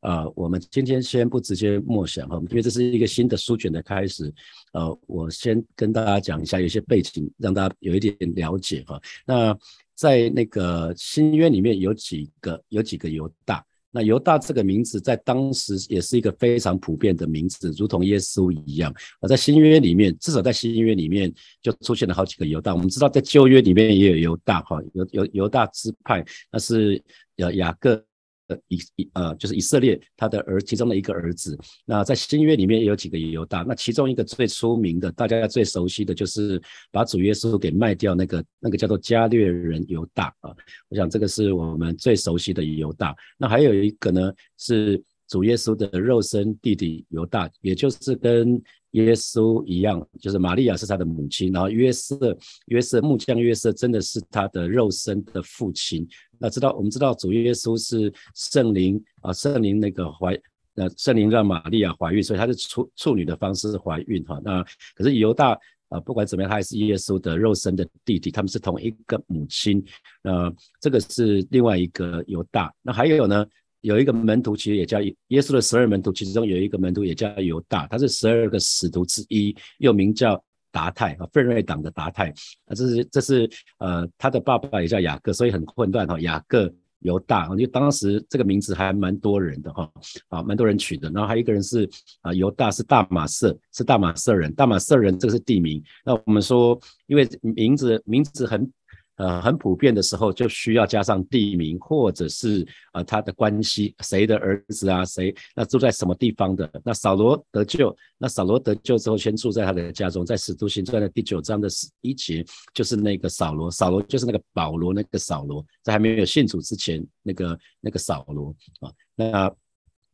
呃，我们今天先不直接默想哈，因为这是一个新的书卷的开始。呃，我先跟大家讲一下有些背景，让大家有一点了解哈。那在那个新约里面有几个有几个犹大。那犹大这个名字在当时也是一个非常普遍的名字，如同耶稣一样。而在新约里面，至少在新约里面就出现了好几个犹大。我们知道在旧约里面也有犹大，哈，犹犹犹大支派，那是呃雅各。呃，以以呃，就是以色列他的儿其中的一个儿子。那在新约里面也有几个犹大，那其中一个最出名的，大家最熟悉的就是把主耶稣给卖掉那个那个叫做加略人犹大啊。我想这个是我们最熟悉的犹大。那还有一个呢，是主耶稣的肉身弟弟犹大，也就是跟耶稣一样，就是玛利亚是他的母亲，然后约瑟约瑟木匠约瑟真的是他的肉身的父亲。那知道我们知道主耶稣是圣灵啊，圣灵那个怀，呃，圣灵让玛利亚怀孕，所以她是处处女的方式怀孕哈。那可是犹大啊，不管怎么样，他还是耶稣的肉身的弟弟，他们是同一个母亲。呃，这个是另外一个犹大。那还有呢，有一个门徒其实也叫耶稣的十二门徒，其中有一个门徒也叫犹大，他是十二个使徒之一，又名叫。达泰啊，奋锐党的达泰啊，这是这是呃，他的爸爸也叫雅各，所以很混乱哈。雅各犹大，因为当时这个名字还蛮多人的哈，啊，蛮多人取的。然后还有一个人是啊，犹大是大马色，是大马色人，大马色人这个是地名。那我们说，因为名字名字很。呃，很普遍的时候就需要加上地名，或者是呃他的关系，谁的儿子啊，谁那住在什么地方的？那扫罗得救，那扫罗得救之后，先住在他的家中，在使徒行传的第九章的十一节，就是那个扫罗，扫罗就是那个保罗那个扫罗，在还没有信主之前，那个那个扫罗啊。那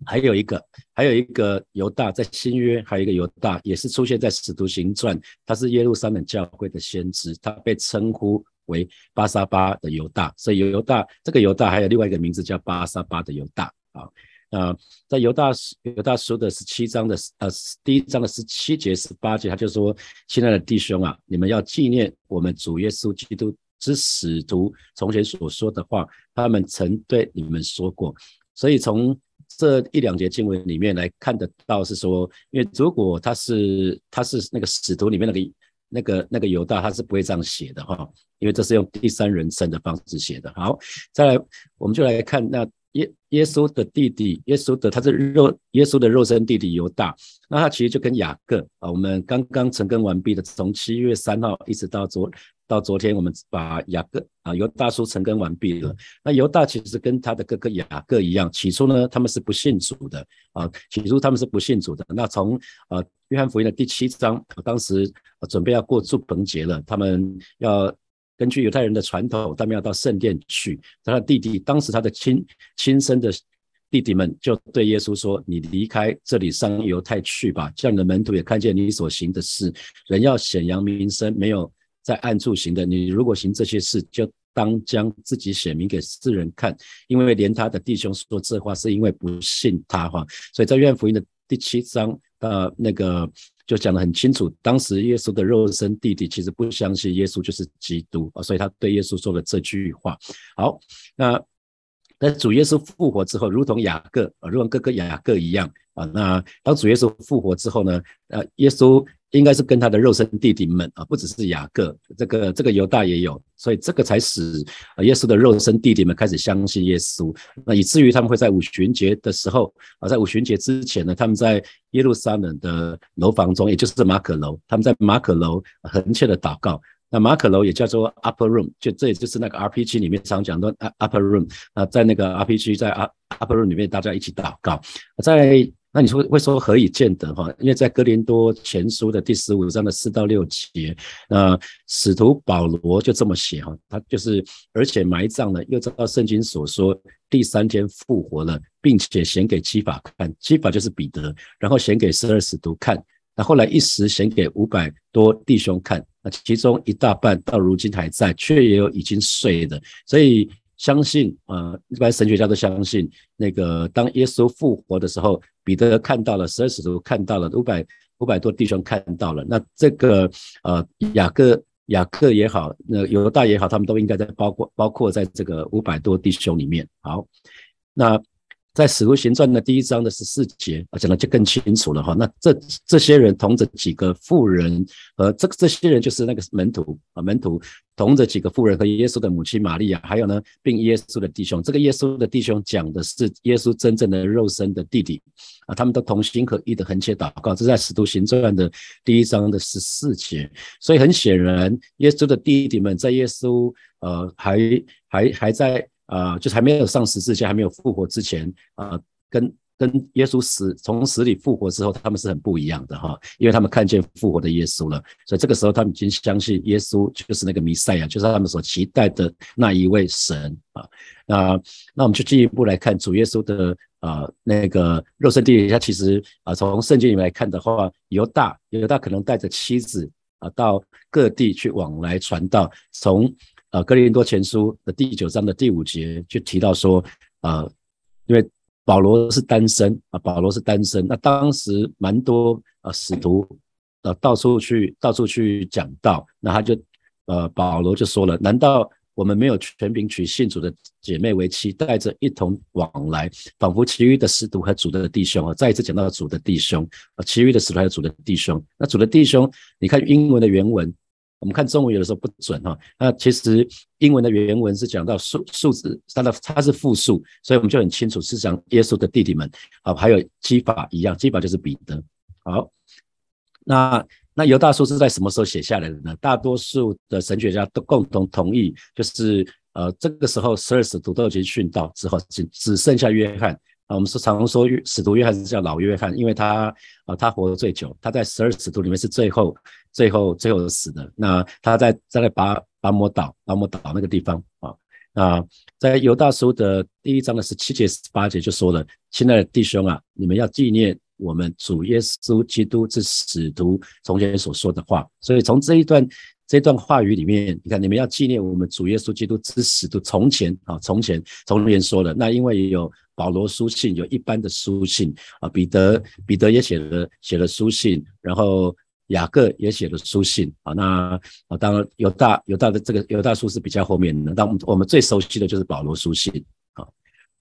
还有一个，还有一个犹大，在新约还有一个犹大，也是出现在使徒行传，他是耶路撒冷教会的先知，他被称呼。为巴沙巴的犹大，所以犹大这个犹大还有另外一个名字叫巴沙巴的犹大啊。那在犹大犹大书的十七章的呃第一章的十七节十八节，他就说：“亲爱的弟兄啊，你们要纪念我们主耶稣基督之使徒从前所说的话，他们曾对你们说过。”所以从这一两节经文里面来看得到，是说，因为如果他是他是那个使徒里面那个。那个那个犹大他是不会这样写的哈，因为这是用第三人称的方式写的。好，再来我们就来看那耶耶稣的弟弟耶稣的他是肉耶稣的肉身弟弟犹大，那他其实就跟雅各啊，我们刚刚成根完毕的，从七月三号一直到昨。到昨天，我们把雅各啊犹大叔成根完毕了。那犹大其实跟他的哥哥雅各一样，起初呢他们是不信主的啊，起初他们是不信主的。那从呃约翰福音的第七章，当时准备要过祝棚节了，他们要根据犹太人的传统，他们要到圣殿去。他的弟弟当时他的亲亲生的弟弟们就对耶稣说：“你离开这里上犹太去吧，叫你的门徒也看见你所行的事。人要显扬名声，没有。”在暗处行的，你如果行这些事，就当将自己写明给世人看，因为连他的弟兄说这话，是因为不信他哈。所以在约翰福音的第七章，呃，那个就讲得很清楚，当时耶稣的肉身弟弟其实不相信耶稣就是基督啊，所以他对耶稣说了这句话。好，那那主耶稣复活之后，如同雅各啊，如同哥哥雅各一样啊，那当主耶稣复活之后呢，呃，耶稣。应该是跟他的肉身弟弟们啊，不只是雅各，这个这个犹大也有，所以这个才使耶稣的肉身弟弟们开始相信耶稣。那以至于他们会在五旬节的时候啊，在五旬节之前呢，他们在耶路撒冷的楼房中，也就是马可楼，他们在马可楼恳切的祷告。那马可楼也叫做 Upper Room，就这也就是那个 RPG 里面常讲的 Upper Room 啊，在那个 RPG 在 Upper Room 里面，大家一起祷告，在。那你说会说何以见得哈？因为在哥林多前书的第十五章的四到六节，那使徒保罗就这么写哈，他就是而且埋葬了，又照圣经所说，第三天复活了，并且显给七法看，七法就是彼得，然后显给十二使徒看，那后来一时显给五百多弟兄看，那其中一大半到如今还在，却也有已经睡的，所以。相信啊，一般神学家都相信，那个当耶稣复活的时候，彼得看到了，十二使徒看到了，五百五百多弟兄看到了。那这个呃雅各雅各也好，那犹大也好，他们都应该在包括包括在这个五百多弟兄里面。好，那在使徒行传的第一章的十四节啊，讲的就更清楚了哈。那这这些人同着几个妇人，呃，这这些人就是那个门徒啊，门徒同着几个妇人和耶稣的母亲玛利亚，还有呢，并耶稣的弟兄。这个耶稣的弟兄讲的是耶稣真正的肉身的弟弟啊，他们都同心合意的横切祷告。这在使徒行传的第一章的十四节。所以很显然，耶稣的弟弟们在耶稣呃还还还在。啊，就是还没有上十字架、还没有复活之前，啊，跟跟耶稣死从死里复活之后，他们是很不一样的哈，因为他们看见复活的耶稣了，所以这个时候他们已经相信耶稣就是那个弥赛亚，就是他们所期待的那一位神啊。那那我们就进一步来看主耶稣的啊那个肉身弟弟，他其实啊从圣经里面来看的话，犹大犹大可能带着妻子啊到各地去往来传道，从。啊，哥林多前书的第九章的第五节就提到说，啊，因为保罗是单身啊，保罗是单身，那当时蛮多啊使徒啊到处去到处去讲道，那他就呃保罗就说了，难道我们没有全凭娶信主的姐妹为妻，带着一同往来，仿佛其余的使徒和主的弟兄啊，再一次讲到主的弟兄啊，其余的使徒和主的弟兄，那主的弟兄，你看英文的原文。我们看中文有的时候不准哈，那其实英文的原文是讲到数数字，它的它是复数，所以我们就很清楚是讲耶稣的弟弟们啊，还有基法一样，基法就是彼得。好，那那犹大书是在什么时候写下来的呢？大多数的神学家都共同同意，就是呃这个时候十二使徒都已经殉道之后，只只剩下约翰。啊，我们是常说使徒约翰是叫老约翰，因为他啊，他活得最久，他在十二使徒里面是最后、最后、最后死的。那他在在那巴巴摩岛、巴摩岛那个地方啊，那在犹大书的第一章的十七节、十八节就说了：“亲爱的弟兄啊，你们要纪念我们主耶稣基督之使徒从前所说的话。”所以从这一段。这段话语里面，你看，你们要纪念我们主耶稣基督之使徒从前啊，从前从前说的。那因为有保罗书信，有一般的书信啊，彼得彼得也写了写了书信，然后雅各也写了书信啊。那啊，当然犹大犹大的这个犹大书是比较后面的，但我们最熟悉的就是保罗书信啊。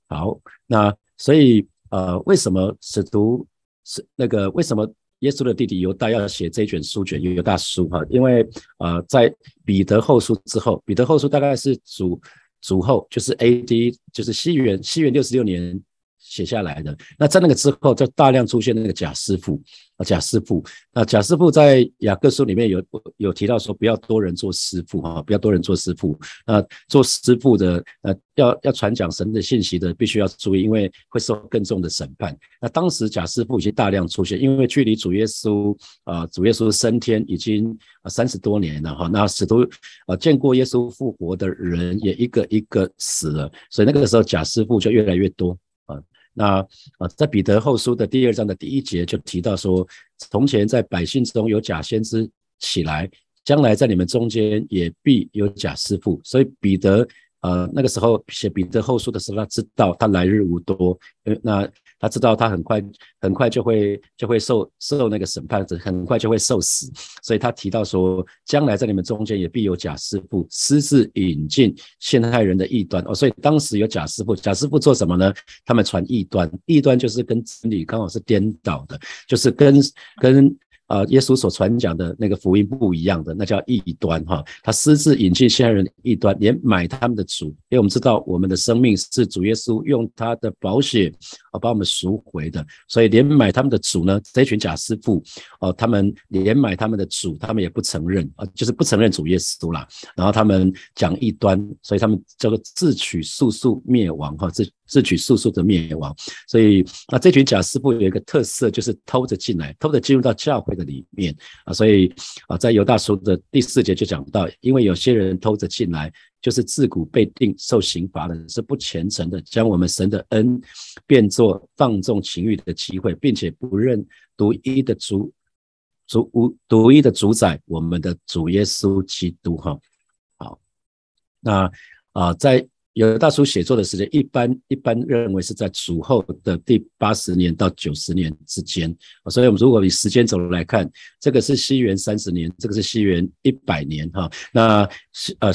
好，那所以呃，为什么使徒是那个为什么？耶稣的弟弟犹大要写这卷书卷犹大书哈，因为呃，在彼得后书之后，彼得后书大概是主主后，就是 A.D. 就是西元西元六十六年。写下来的那在那个之后，就大量出现那个假师傅啊，假师傅。那假师傅在雅各书里面有有提到说，不要多人做师傅啊，不要多人做师傅。那做师傅的呃，要要传讲神的信息的，必须要注意，因为会受更重的审判。那当时假师傅已经大量出现，因为距离主耶稣啊，主耶稣升天已经三十多年了哈。那使徒啊见过耶稣复活的人也一个一个死了，所以那个时候假师傅就越来越多。那啊，在彼得后书的第二章的第一节就提到说，从前在百姓中有假先知起来，将来在你们中间也必有假师傅。所以彼得呃那个时候写彼得后书的时候，他知道他来日无多，呃那。他知道他很快很快就会就会受受那个审判，很快就会受死，所以他提到说，将来在你们中间也必有假师傅，私自引进陷害人的异端哦。所以当时有假师傅，假师傅做什么呢？他们传异端，异端就是跟真理刚好是颠倒的，就是跟跟。啊，耶稣所传讲的那个福音不一样的，那叫异端哈。他私自引进现代人异端，连买他们的主，因为我们知道我们的生命是主耶稣用他的宝血啊把我们赎回的，所以连买他们的主呢，这群假师傅哦，他们连买他们的主，他们也不承认啊，就是不承认主耶稣啦。然后他们讲异端，所以他们叫做自取速速灭亡哈，自自取速速的灭亡。所以那这群假师傅有一个特色，就是偷着进来，偷着进入到教会的。里面啊，所以啊，在犹大书的第四节就讲到，因为有些人偷着进来，就是自古被定受刑罚的，是不虔诚的，将我们神的恩变作放纵情欲的机会，并且不认独一的主主无独一的主宰，我们的主耶稣基督哈。好，那啊，在。有的大叔写作的时间，一般一般认为是在主后的第八十年到九十年之间。所以，我们如果以时间轴来看，这个是西元三十年，这个是西元一百年，哈。那西呃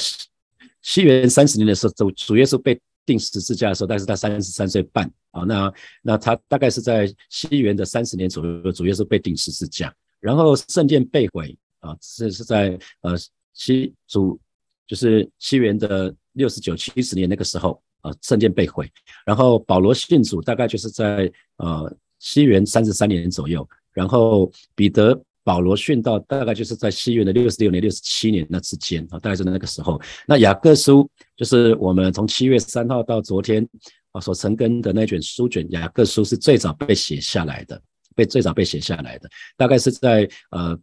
西元三十年的时候，主主耶稣被定十字架的时候，但是他三十三岁半。啊，那那他大概是在西元的三十年左右，主耶稣被钉十字架，然后圣殿被毁啊，这是在呃西主就是西元的六十九七十年那个时候啊，圣殿被毁，然后保罗信主大概就是在呃西元三十三年左右，然后彼得。保罗殉道大概就是在西元的六十六年、六十七年那之间啊，大概是那个时候。那雅各书就是我们从七月三号到昨天啊所成根的那卷书卷，雅各书是最早被写下来的，被最早被写下来的，大概是在呃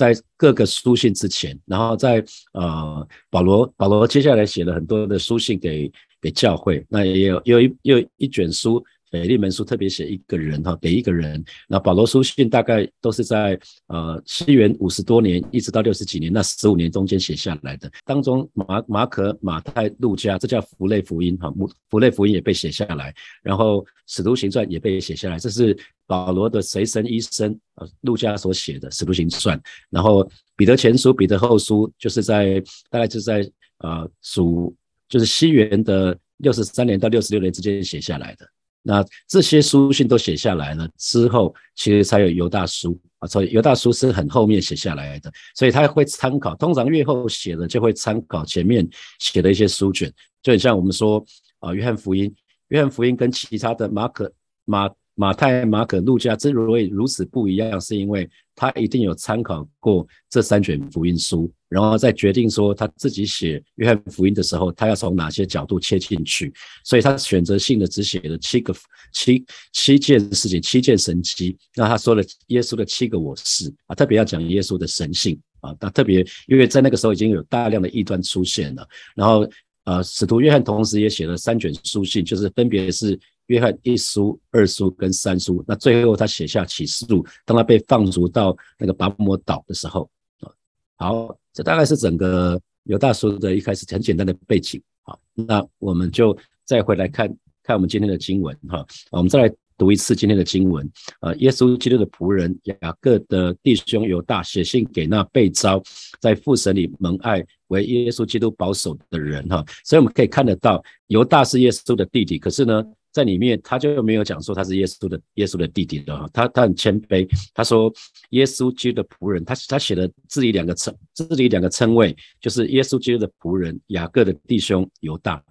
在各个书信之前，然后在呃保罗保罗接下来写了很多的书信给给教会，那也有有一有一卷书。腓利门书特别写一个人哈，给一个人。那保罗书信大概都是在呃西元五十多年一直到六十几年那十五年中间写下来的。当中马马可、马太、路加，这叫福类福音哈，福类福音也被写下来。然后使徒行传也被写下来，这是保罗的随身医生呃路加所写的使徒行传。然后彼得前书、彼得后书就是在大概就在呃属就是西元的六十三年到六十六年之间写下来的。那这些书信都写下来了之后，其实才有犹大书啊。所以犹大书是很后面写下来的，所以他会参考。通常越后写的就会参考前面写的一些书卷，就很像我们说啊，约翰福音，约翰福音跟其他的马可、马马太、马可、路加之所以如此不一样，是因为他一定有参考过这三卷福音书。然后再决定说他自己写约翰福音的时候，他要从哪些角度切进去，所以他选择性的只写了七个七七件事情，七件神迹。那他说了耶稣的七个我是啊，特别要讲耶稣的神性啊。那特别因为在那个时候已经有大量的异端出现了，然后呃，使徒约翰同时也写了三卷书信，就是分别是约翰一书、二书跟三书。那最后他写下启示录，当他被放逐到那个拔摩岛的时候啊，好。这大概是整个犹大书的一开始很简单的背景，好，那我们就再回来看看我们今天的经文哈，我们再来读一次今天的经文，呃，耶稣基督的仆人雅各的弟兄犹大写信给那被招在父神里蒙爱为耶稣基督保守的人哈，所以我们可以看得到犹大是耶稣的弟弟，可是呢。在里面，他就没有讲说他是耶稣的耶稣的弟弟的哈，他他很谦卑，他说耶稣基督的仆人，他他写了自己两个称自己两个称谓，就是耶稣基督的仆人雅各的弟兄犹大。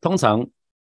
通常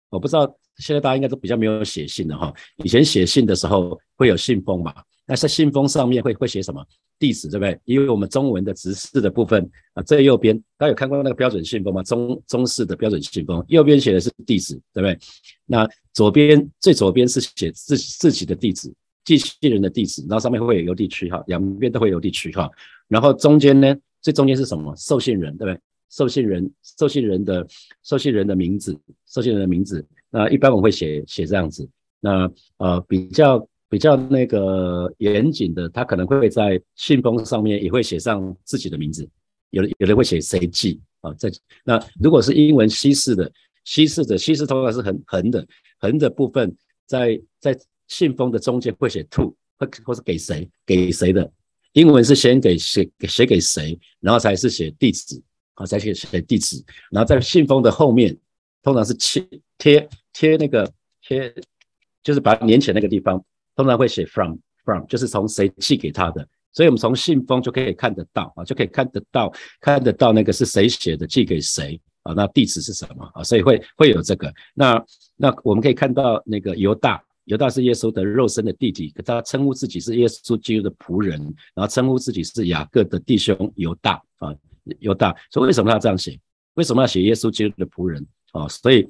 我不知道现在大家应该都比较没有写信了哈，以前写信的时候会有信封嘛。那在信封上面会会写什么地址，对不对？因为我们中文的直式的部分啊，最右边大家有看过那个标准信封吗？中中式的标准信封，右边写的是地址，对不对？那左边最左边是写自自己的地址，寄信人的地址，然后上面会有邮递区哈，两边都会有邮递区哈。然后中间呢，最中间是什么？受信人，对不对？受信人，受信人的受信人的名字，受信人的名字。那一般我们会写写这样子。那呃比较。比较那个严谨的，他可能会在信封上面也会写上自己的名字，有的有的会写谁寄啊？在那如果是英文西式的，西式的西式通常是横横的，横的部分在在信封的中间会写 to，或或是给谁给谁的。英文是先给写写给谁，然后才是写地址啊，才写写地址，然后在信封的后面通常是贴贴贴那个贴，就是把它粘起来那个地方。通常会写 from from，就是从谁寄给他的，所以我们从信封就可以看得到啊，就可以看得到看得到那个是谁写的，寄给谁啊？那地址是什么啊？所以会会有这个。那那我们可以看到那个犹大，犹大是耶稣的肉身的弟弟，他称呼自己是耶稣基督的仆人，然后称呼自己是雅各的弟兄犹大啊，犹大。所以为什么要这样写？为什么要写耶稣基督的仆人啊？所以。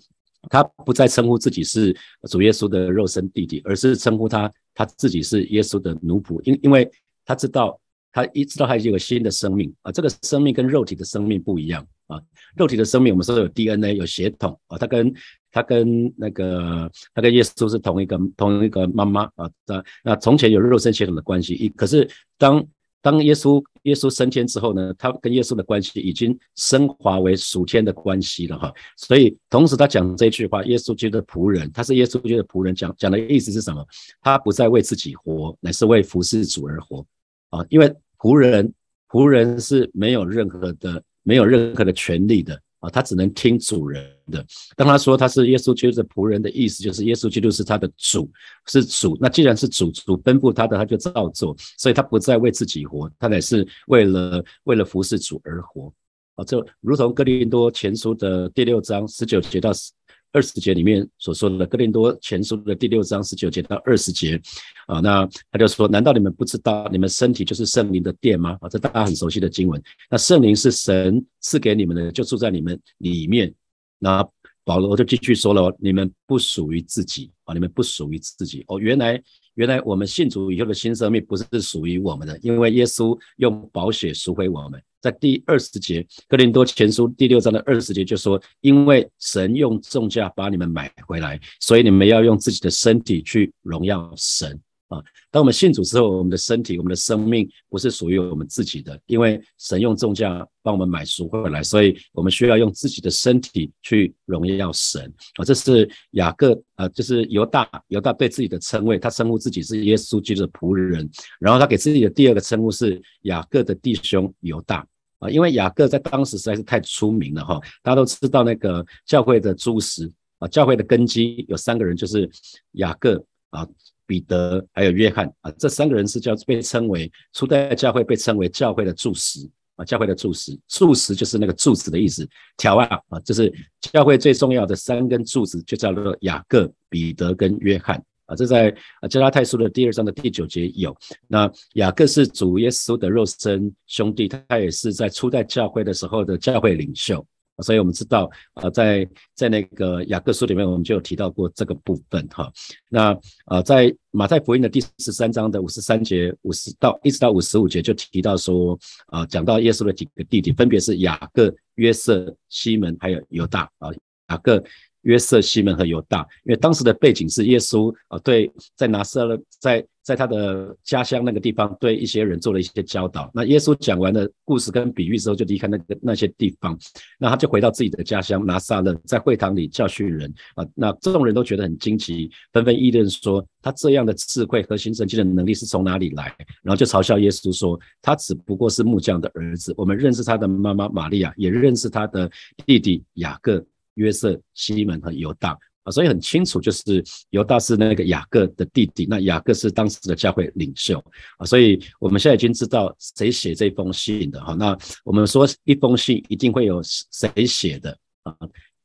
他不再称呼自己是主耶稣的肉身弟弟，而是称呼他他自己是耶稣的奴仆，因因为他知道他一知道他已经有新的生命啊，这个生命跟肉体的生命不一样啊，肉体的生命我们说有 DNA 有血统啊，他跟他跟那个他跟耶稣是同一个同一个妈妈啊，那那从前有肉身血统的关系，一可是当。当耶稣耶稣升天之后呢，他跟耶稣的关系已经升华为属天的关系了哈。所以同时他讲这句话，耶稣基督的仆人，他是耶稣基督的仆人，讲讲的意思是什么？他不再为自己活，乃是为服侍主而活啊。因为仆人仆人是没有任何的没有任何的权利的啊，他只能听主人的。当他说他是耶稣基督的仆人的意思，就是耶稣基督是他的主，是主。那既然是主，主吩咐他的，他就照做。所以他不再为自己活，他乃是为了为了服侍主而活。啊，就如同哥林多前书的第六章十九节到十二十节里面所说的，哥林多前书的第六章十九节到二十节，啊，那他就说：难道你们不知道你们身体就是圣灵的殿吗？啊，这大家很熟悉的经文。那圣灵是神赐给你们的，就住在你们里面。那保罗就继续说了：你们不属于自己啊，你们不属于自己哦，原来。原来我们信主以后的新生命不是属于我们的，因为耶稣用宝血赎回我们。在第二十节《哥林多前书》第六章的二十节就说：“因为神用重价把你们买回来，所以你们要用自己的身体去荣耀神。”啊，当我们信主之后，我们的身体、我们的生命不是属于我们自己的，因为神用重价帮我们买赎回来，所以我们需要用自己的身体去荣耀神。啊，这是雅各啊，就是犹大，犹大对自己的称谓，他称呼自己是耶稣基督的仆人，然后他给自己的第二个称呼是雅各的弟兄犹大。啊，因为雅各在当时实在是太出名了哈，大家都知道那个教会的柱石啊，教会的根基有三个人，就是雅各啊。彼得还有约翰啊，这三个人是叫被称为初代教会被称为教会的柱石啊，教会的柱石，柱石就是那个柱子的意思。条啊啊，就是教会最重要的三根柱子，就叫做雅各、彼得跟约翰啊。这在啊加拉太书的第二章的第九节有。那雅各是主耶稣的肉身兄弟，他也是在初代教会的时候的教会领袖。所以我们知道，呃，在在那个雅各书里面，我们就有提到过这个部分哈。那呃，在马太福音的第十三章的五十三节五十到一直到五十五节，就提到说，啊，讲到耶稣的几个弟弟，分别是雅各、约瑟、西门还有犹大啊。雅各。约瑟、西门和犹大，因为当时的背景是耶稣啊，对，在拿撒勒，在在他的家乡那个地方，对一些人做了一些教导。那耶稣讲完了故事跟比喻之后，就离开那个那些地方，那他就回到自己的家乡拿撒勒，在会堂里教训人啊。那众人都觉得很惊奇，纷纷议论说，他这样的智慧和行神迹的能力是从哪里来？然后就嘲笑耶稣说，他只不过是木匠的儿子。我们认识他的妈妈玛利亚，也认识他的弟弟雅各。约瑟、西门和犹大啊，所以很清楚，就是犹大是那个雅各的弟弟，那雅各是当时的教会领袖啊，所以我们现在已经知道谁写这封信的哈。那我们说一封信一定会有谁写的啊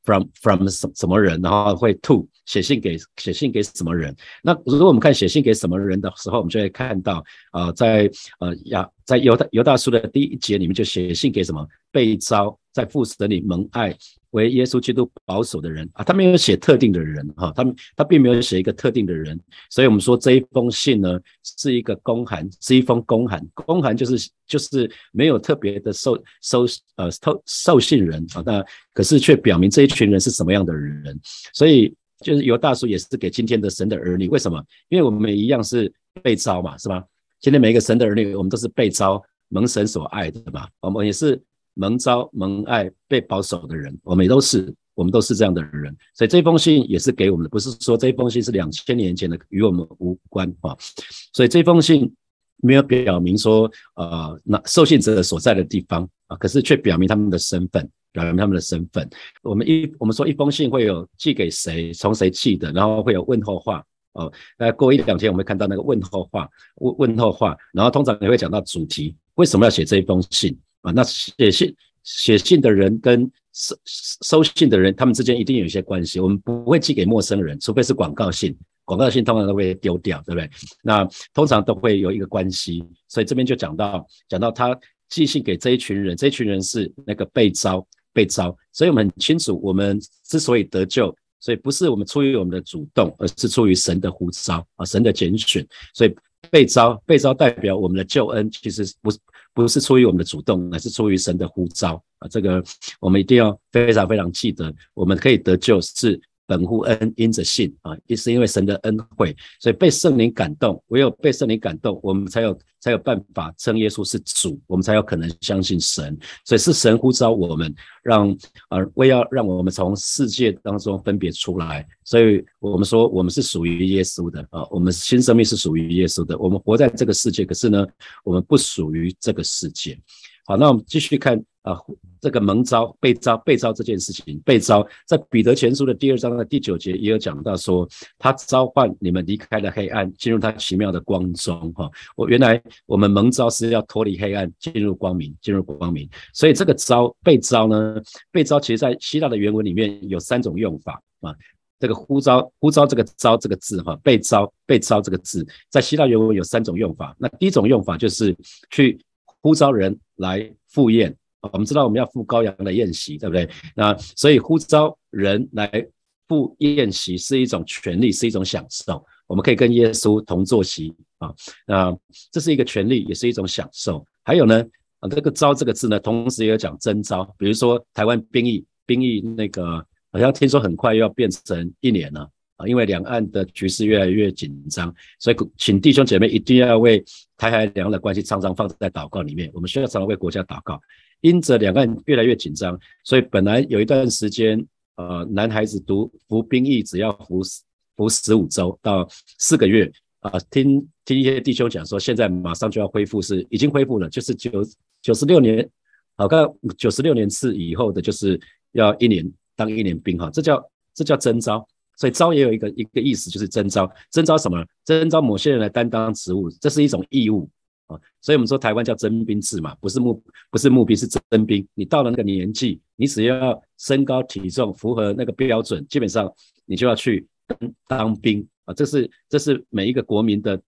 ？From from 什什么人，然后会 to 写信给写信给什么人？那如果我们看写信给什么人的时候，我们就会看到啊，在呃雅在犹大犹大书的第一节里面就写信给什么被招在父神里蒙爱。为耶稣基督保守的人啊，他没有写特定的人哈，他他并没有写一个特定的人，所以我们说这一封信呢是一个公函，是一封公函，公函就是就是没有特别的受受呃受受信人啊，那可是却表明这一群人是什么样的人，所以就是犹大叔也是给今天的神的儿女，为什么？因为我们一样是被招嘛，是吧？今天每一个神的儿女，我们都是被招蒙神所爱的嘛，我们也是。蒙招蒙爱被保守的人，我们也都是，我们都是这样的人，所以这封信也是给我们的，不是说这封信是两千年前的，与我们无关啊。所以这封信没有表明说，呃，那受信者所在的地方啊，可是却表明他们的身份，表明他们的身份。我们一我们说一封信会有寄给谁，从谁寄的，然后会有问候话哦。那过一两天我们会看到那个问候话，问问候话，然后通常也会讲到主题，为什么要写这一封信？啊，那写信写信的人跟收收信的人，他们之间一定有一些关系。我们不会寄给陌生人，除非是广告信，广告信通常都会丢掉，对不对？那通常都会有一个关系，所以这边就讲到讲到他寄信给这一群人，这一群人是那个被招被招，所以我们很清楚，我们之所以得救，所以不是我们出于我们的主动，而是出于神的呼召啊，神的拣选，所以被招被招代表我们的救恩，其实不是。不是出于我们的主动，而是出于神的呼召啊！这个我们一定要非常非常记得。我们可以得救是本乎恩，因着信啊，也是因为神的恩惠，所以被圣灵感动。唯有被圣灵感动，我们才有才有办法称耶稣是主，我们才有可能相信神。所以是神呼召我们，让啊为要让我们从世界当中分别出来。所以我们说，我们是属于耶稣的啊，我们新生命是属于耶稣的。我们活在这个世界，可是呢，我们不属于这个世界。好，那我们继续看啊。这个蒙招、被招、被招这件事情，被招在彼得前书的第二章的第九节也有讲到，说他召唤你们离开了黑暗，进入他奇妙的光中。哈，我原来我们蒙招是要脱离黑暗，进入光明，进入光明。所以这个招、被招呢，被招其实在希腊的原文里面有三种用法啊。这个呼召、呼召这个召这个字，哈，被招、被招这个字，在希腊原文有三种用法。那第一种用法就是去呼召人来赴宴。我们知道我们要赴羔羊的宴席，对不对？那所以呼召人来赴宴席是一种权利，是一种享受。我们可以跟耶稣同坐席啊，那这是一个权利，也是一种享受。还有呢，啊，这个召这个字呢，同时也有讲征召。比如说台湾兵役，兵役那个好像听说很快又要变成一年了因为两岸的局势越来越紧张，所以请弟兄姐妹一定要为台海两岸的关系常常放在祷告里面。我们需要常常为国家祷告。因着两岸越来越紧张，所以本来有一段时间，呃，男孩子读服兵役只要服服十五周到四个月啊。听听一些弟兄讲说，现在马上就要恢复，是已经恢复了，就是九九十六年，好，刚九十六年次以后的，就是要一年当一年兵哈，这叫这叫征召，所以招也有一个一个意思，就是征召，征召什么？征召某些人来担当职务，这是一种义务啊。所以，我们说台湾叫征兵制嘛，不是募，不是募兵，是征兵。你到了那个年纪，你只要身高体重符合那个标准，基本上你就要去当当兵啊。这是这是每一个国民的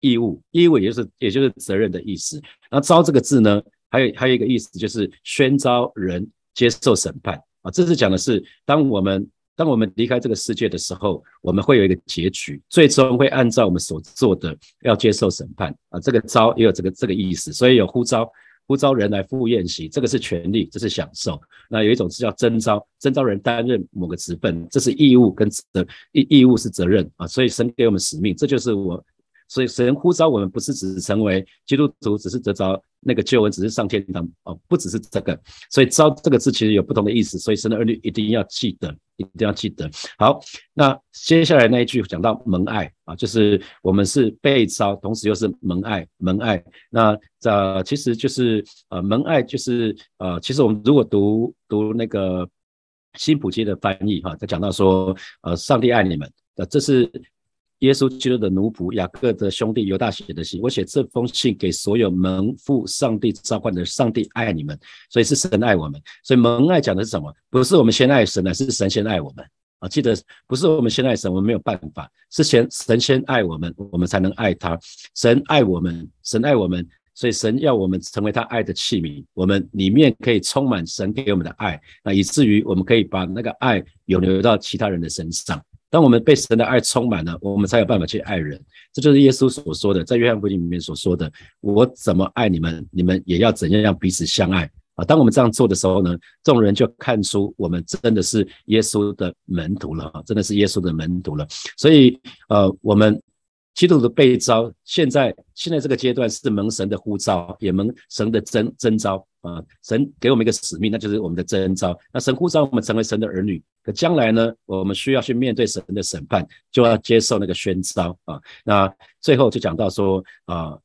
义务，义务也就是也就是责任的意思。那招这个字呢，还有还有一个意思就是宣召人接受审判啊。这是讲的是当我们。当我们离开这个世界的时候，我们会有一个结局，最终会按照我们所做的要接受审判啊。这个招也有这个这个意思，所以有呼召呼召人来赴宴席，这个是权利，这是享受。那有一种是叫征召，征召人担任某个职分，这是义务跟责义义务是责任啊。所以神给我们使命，这就是我。所以神呼召我们，不是只成为基督徒，只是得着那个救恩，只是上天堂哦，不只是这个。所以招这个字其实有不同的意思，所以神的儿女一定要记得，一定要记得。好，那接下来那一句讲到蒙爱啊，就是我们是被招，同时又是蒙爱，蒙爱。那这其实就是呃蒙爱，就是呃，其实我们如果读读那个新普基的翻译哈，他讲到说呃，上帝爱你们，那这是。耶稣基督的奴仆雅各的兄弟犹大写的信，我写这封信给所有蒙父上帝召唤的，上帝爱你们，所以是神爱我们。所以蒙爱讲的是什么？不是我们先爱神，而是神先爱我们啊！记得不是我们先爱神，我们没有办法，是先神先爱我们，我们才能爱他。神爱我们，神爱我们，所以神要我们成为他爱的器皿，我们里面可以充满神给我们的爱，那以至于我们可以把那个爱涌流到其他人的身上。当我们被神的爱充满了，我们才有办法去爱人。这就是耶稣所说的，在约翰福音里面所说的：“我怎么爱你们，你们也要怎样让彼此相爱。”啊，当我们这样做的时候呢，众人就看出我们真的是耶稣的门徒了啊，真的是耶稣的门徒了。所以，呃，我们。基督的被召，现在现在这个阶段是蒙神的呼召，也蒙神的征征召啊！神给我们一个使命，那就是我们的征召。那神呼召我们成为神的儿女，可将来呢，我们需要去面对神的审判，就要接受那个宣召啊！那最后就讲到说啊，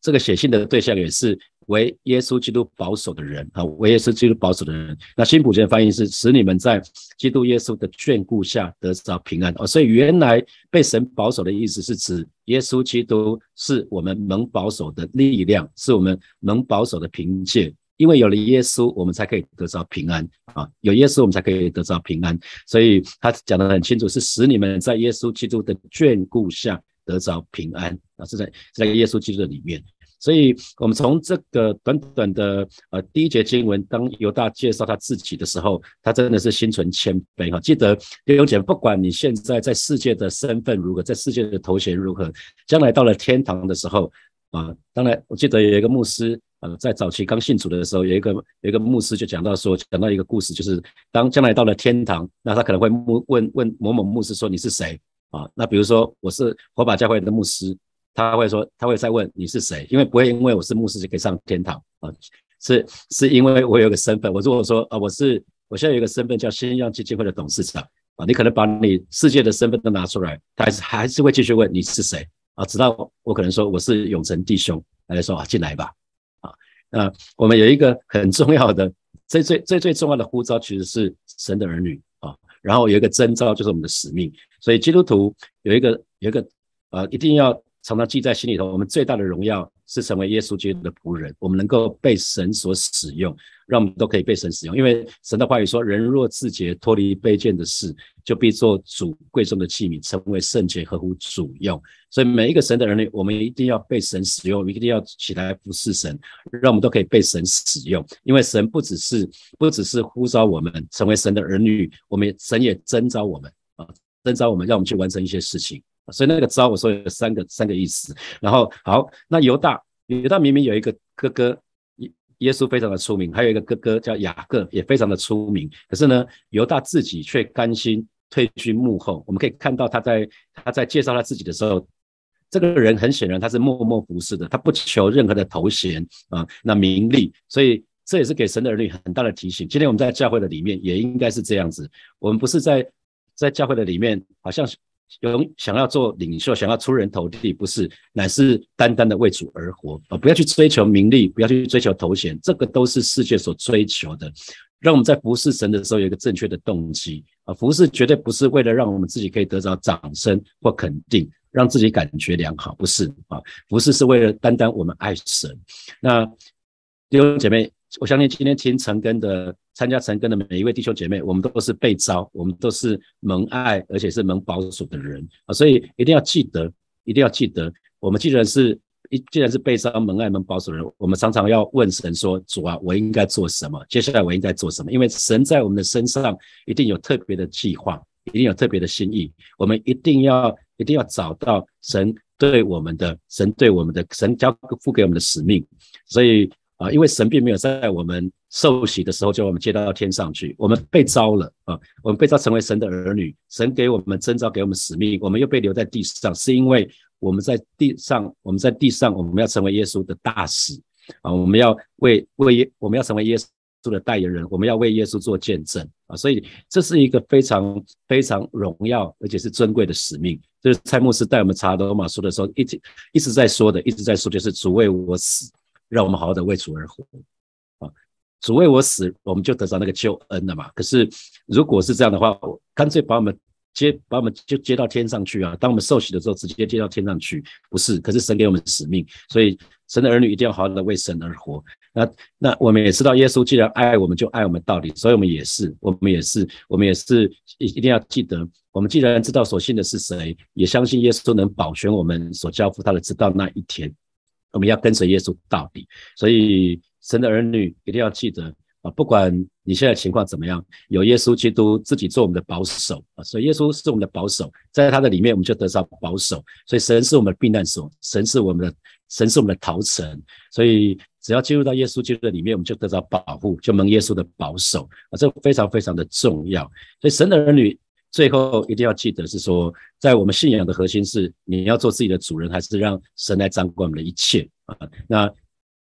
这个写信的对象也是。为耶稣基督保守的人啊，为耶稣基督保守的人。那新普贤翻译是使你们在基督耶稣的眷顾下得到平安哦。所以原来被神保守的意思是指耶稣基督是我们能保守的力量，是我们能保守的凭借。因为有了耶稣，我们才可以得到平安啊。有耶稣，我们才可以得到平安。所以他讲得很清楚，是使你们在耶稣基督的眷顾下得着平安啊，是在在耶稣基督的里面。所以，我们从这个短短的呃第一节经文，当犹大介绍他自己的时候，他真的是心存谦卑哈。记得弟兄姐，不管你现在在世界的身份如何，在世界的头衔如何，将来到了天堂的时候啊，当然我记得有一个牧师呃，在早期刚信主的时候，有一个有一个牧师就讲到说，讲到一个故事，就是当将来到了天堂，那他可能会问问某某牧师说你是谁啊？那比如说我是火把教会的牧师。他会说，他会再问你是谁，因为不会因为我是牧师就可以上天堂啊，是是因为我有个身份。我如果说啊，我是我现在有一个身份叫新阳基金会的董事长啊，你可能把你世界的身份都拿出来，他还是还是会继续问你是谁啊，直到我可能说我是永成弟兄，他就说啊进来吧啊，那我们有一个很重要的，最最最最重要的呼召，其实是神的儿女啊。然后有一个征召，就是我们的使命。所以基督徒有一个有一个呃，一定要常常记在心里头。我们最大的荣耀是成为耶稣基督的仆人，我们能够被神所使用。让我们都可以被神使用，因为神的话语说：“人若自洁，脱离卑贱的事，就必做主贵重的器皿，成为圣洁，合乎主用。”所以每一个神的儿女，我们一定要被神使用，我们一定要起来服侍神，让我们都可以被神使用。因为神不只是不只是呼召我们成为神的儿女，我们神也征召我们啊，征召我们，让我们去完成一些事情。所以那个招，我说有三个三个意思。然后好，那犹大犹大明明有一个哥哥。耶耶稣非常的出名，还有一个哥哥叫雅各，也非常的出名。可是呢，犹大自己却甘心退居幕后。我们可以看到他在他在介绍他自己的时候，这个人很显然他是默默服侍的，他不求任何的头衔啊，那名利。所以这也是给神的儿女很大的提醒。今天我们在教会的里面也应该是这样子，我们不是在在教会的里面好像。有想要做领袖，想要出人头地，不是，乃是单单的为主而活啊！不要去追求名利，不要去追求头衔，这个都是世界所追求的。让我们在服侍神的时候有一个正确的动机啊！服侍绝对不是为了让我们自己可以得到掌声或肯定，让自己感觉良好，不是啊！服侍是为了单单我们爱神。那弟兄姐妹。我相信今天听陈根的、参加陈根的每一位弟兄姐妹，我们都是被招，我们都是蒙爱，而且是蒙保守的人啊！所以一定要记得，一定要记得，我们既然是一既然是被招、蒙爱、蒙保守的人，我们常常要问神说：主啊，我应该做什么？接下来我应该做什么？因为神在我们的身上一定有特别的计划，一定有特别的心意，我们一定要一定要找到神对我们的神对我们的神交付给我们的使命，所以。啊，因为神并没有在我们受洗的时候就我们接到天上去，我们被招了啊，我们被招成为神的儿女，神给我们征召，给我们使命，我们又被留在地上，是因为我们在地上，我们在地上，我们要成为耶稣的大使啊，我们要为为耶，我们要成为耶稣的代言人，我们要为耶稣做见证啊，所以这是一个非常非常荣耀而且是尊贵的使命。就是蔡牧师带我们查罗马书的时候，一直一直在说的，一直在说，就是主为我死。让我们好好的为主而活啊！主为我死，我们就得到那个救恩了嘛。可是如果是这样的话，我干脆把我们接，把我们就接到天上去啊！当我们受洗的时候，直接接到天上去，不是？可是神给我们使命，所以神的儿女一定要好好的为神而活。那那我们也知道，耶稣既然爱我们，就爱我们到底。所以我们也是，我们也是，我们也是一一定要记得，我们既然知道所信的是谁，也相信耶稣能保全我们所交付他的，直到那一天。我们要跟随耶稣到底，所以神的儿女一定要记得啊！不管你现在情况怎么样，有耶稣基督自己做我们的保守啊！所以耶稣是我们的保守，在他的里面我们就得到保守。所以神是我们的避难所，神是我们的神是我们的逃城。所以只要进入到耶稣基督的里面，我们就得到保护，就蒙耶稣的保守啊！这非常非常的重要。所以神的儿女。最后一定要记得是说，在我们信仰的核心是你要做自己的主人，还是让神来掌管我们的一切啊？那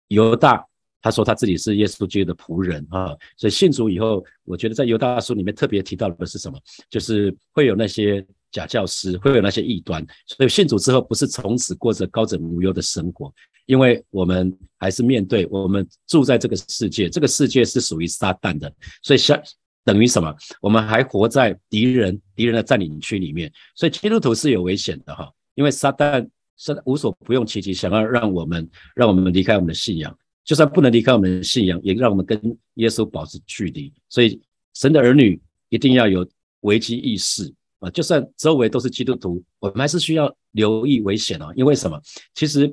犹大他说他自己是耶稣基督的仆人啊，所以信主以后，我觉得在犹大书里面特别提到的是什么？就是会有那些假教师，会有那些异端。所以信主之后，不是从此过着高枕无忧的生活，因为我们还是面对我们住在这个世界，这个世界是属于撒旦的，所以像。等于什么？我们还活在敌人敌人的占领区里面，所以基督徒是有危险的哈。因为撒旦是无所不用其极，想要让我们让我们离开我们的信仰，就算不能离开我们的信仰，也让我们跟耶稣保持距离。所以神的儿女一定要有危机意识啊！就算周围都是基督徒，我们还是需要留意危险哦。因为什么？其实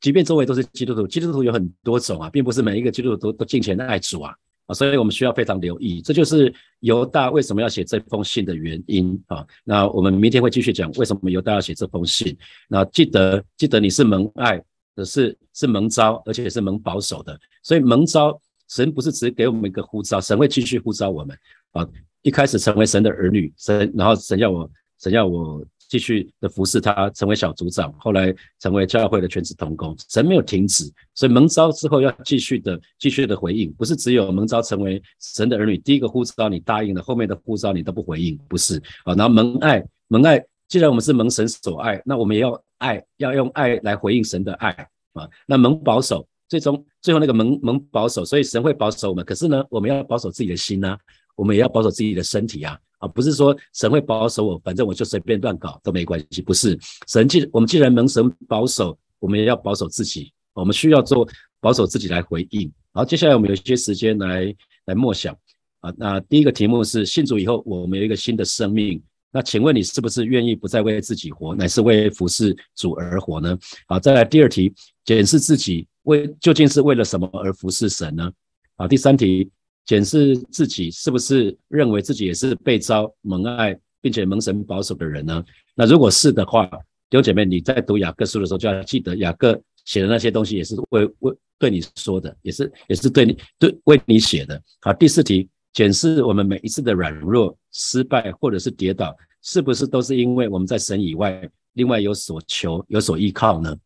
即便周围都是基督徒，基督徒有很多种啊，并不是每一个基督徒都都敬虔爱主啊。啊，所以我们需要非常留意，这就是犹大为什么要写这封信的原因啊。那我们明天会继续讲为什么犹大要写这封信。那记得记得你是蒙爱的，是是蒙召，而且是蒙保守的。所以蒙召，神不是只给我们一个呼召，神会继续呼召我们啊。一开始成为神的儿女，神然后神要我，神要我。继续的服侍他，成为小组长，后来成为教会的全职同工。神没有停止，所以蒙召之后要继续的、继续的回应，不是只有蒙召成为神的儿女，第一个呼召你答应了，后面的呼召你都不回应，不是啊？然后蒙爱，蒙爱，既然我们是蒙神所爱，那我们也要爱，要用爱来回应神的爱啊。那蒙保守，最终最后那个蒙蒙保守，所以神会保守我们。可是呢，我们要保守自己的心呢，我们也要保守自己的身体啊啊！不是说神会保守我，反正我就随便乱搞都没关系。不是，神既我们既然蒙神保守，我们也要保守自己。我们需要做保守自己来回应。好，接下来我们有一些时间来来默想啊。那第一个题目是信主以后，我们有一个新的生命。那请问你是不是愿意不再为自己活，乃是为服侍主而活呢？好，再来第二题，检视自己为究竟是为了什么而服侍神呢？好，第三题，检视自己是不是认为自己也是被招蒙爱并且蒙神保守的人呢？那如果是的话，弟兄姐妹，你在读雅各书的时候就要记得，雅各写的那些东西也是为为对你说的，也是也是对你对为你写的。好，第四题。检视我们每一次的软弱、失败或者是跌倒，是不是都是因为我们在神以外，另外有所求、有所依靠呢？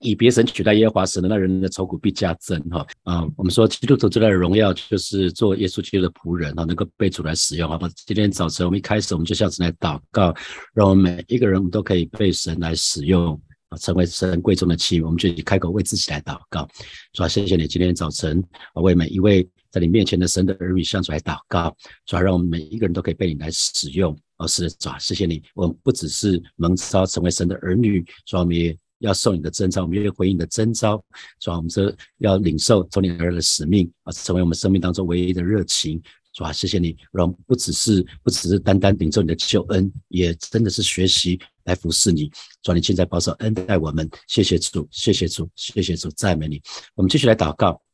以别神取代耶和华神的那人的愁苦必加增。哈啊，我们说基督徒最大的荣耀就是做耶稣基督的仆人哈，能够被主来使用。好吧，今天早晨我们一开始我们就像是来祷告，让我们每一个人都可以被神来使用啊，成为神贵重的器皿。我们就开口为自己来祷告，主啊，谢谢你今天早晨啊，为每一位。在你面前的神的儿女向主来祷告，主要让我们每一个人都可以被你来使用。哦，是的，主啊，谢谢你。我们不只是蒙召成为神的儿女，主要我们要受你的征召，我们愿意回应你的征召。主要我们说要领受从你而来的使命啊，成为我们生命当中唯一的热情。主啊，谢谢你，让不只是不只是单单领受你的救恩，也真的是学习来服侍你。主啊，你现在保守恩待我们，谢谢主，谢谢主，谢谢主，赞美你。我们继续来祷告。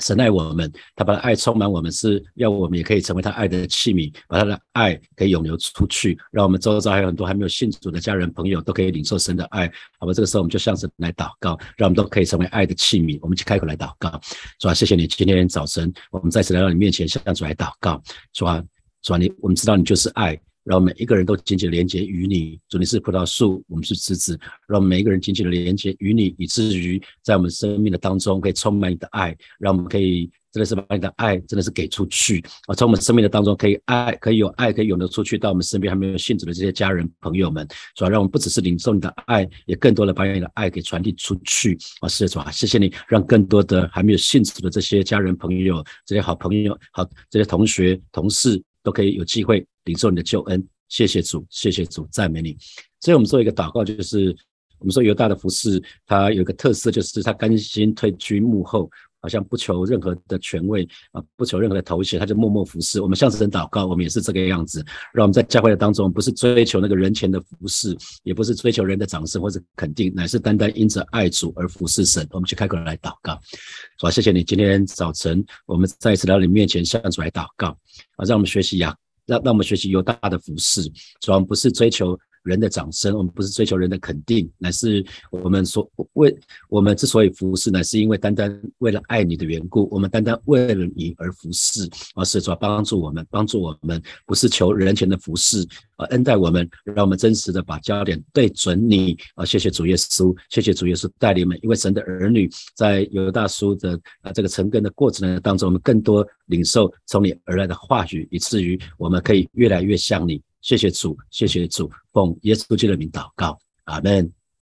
神爱我们，他把爱充满我们，是要我们也可以成为他爱的器皿，把他的爱可以涌流出去，让我们周遭还有很多还没有信主的家人朋友都可以领受神的爱。好吧，这个时候我们就向神来祷告，让我们都可以成为爱的器皿。我们一起开口来祷告，主啊，谢谢你，今天早晨我们再次来到你面前，向主来祷告，主啊，主啊，你我们知道你就是爱。让每一个人都紧紧连接于你，主你是葡萄树，我们是枝子，让每一个人紧紧的连接于你，以至于在我们生命的当中可以充满你的爱，让我们可以真的是把你的爱真的是给出去啊！从我们生命的当中可以爱，可以有爱，可以涌流出去到我们身边还没有信主的这些家人朋友们，主要让我们不只是领受你的爱，也更多的把你的爱给传递出去啊！是主啊，谢谢你，让更多的还没有信主的这些家人朋友、这些好朋友、好这些同学、同事。都可以有机会领受你的救恩，谢谢主，谢谢主，赞美你。所以，我们做一个祷告，就是我们说犹大的服饰，它有一个特色，就是他甘心退居幕后，好像不求任何的权位啊，不求任何的头衔，他就默默服侍。我们向神祷告，我们也是这个样子，让我们在教会的当中，不是追求那个人前的服侍，也不是追求人的掌声或者肯定，乃是单单因着爱主而服侍神。我们去开口来祷告，好，谢谢你，今天早晨我们再一次到你面前向主来祷告。啊，让我们学习呀，让让我们学习犹大的服饰，主要不是追求人的掌声，我们不是追求人的肯定，乃是我们所为我们之所以服侍，乃是因为单单为了爱你的缘故，我们单单为了你而服侍，而是主要帮助我们，帮助我们，不是求人前的服侍。啊，恩待我们，让我们真实的把焦点对准你啊！谢谢主耶稣，谢谢主耶稣带领们，因为神的儿女在犹大书的啊这个成根的过程当中，我们更多领受从你而来的话语，以至于我们可以越来越像你。谢谢主，谢谢主，奉耶稣基督的名祷告，阿门。